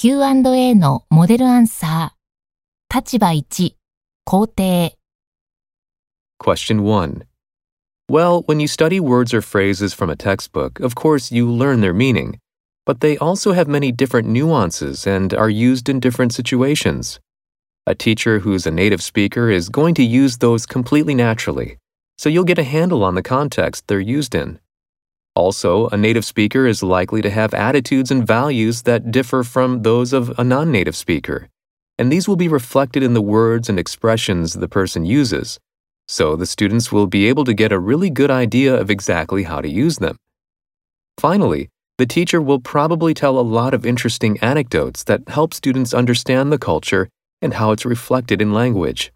Q&A のモデルアンサー。立場1、肯定。 Question 1. Well, when you study words or phrases from a textbook, of course you learn their meaning, but they also have many different nuances and are used in different situations. A teacher who's a native speaker is going to use those completely naturally, so you'll get a handle on the context they're used in. Also, a native speaker is likely to have attitudes and values that differ from those of a non native speaker, and these will be reflected in the words and expressions the person uses so the students will be able to get a really good idea of exactly how to use them. Finally, the teacher will probably tell a lot of interesting anecdotes that help students understand the culture and how it's reflected in language.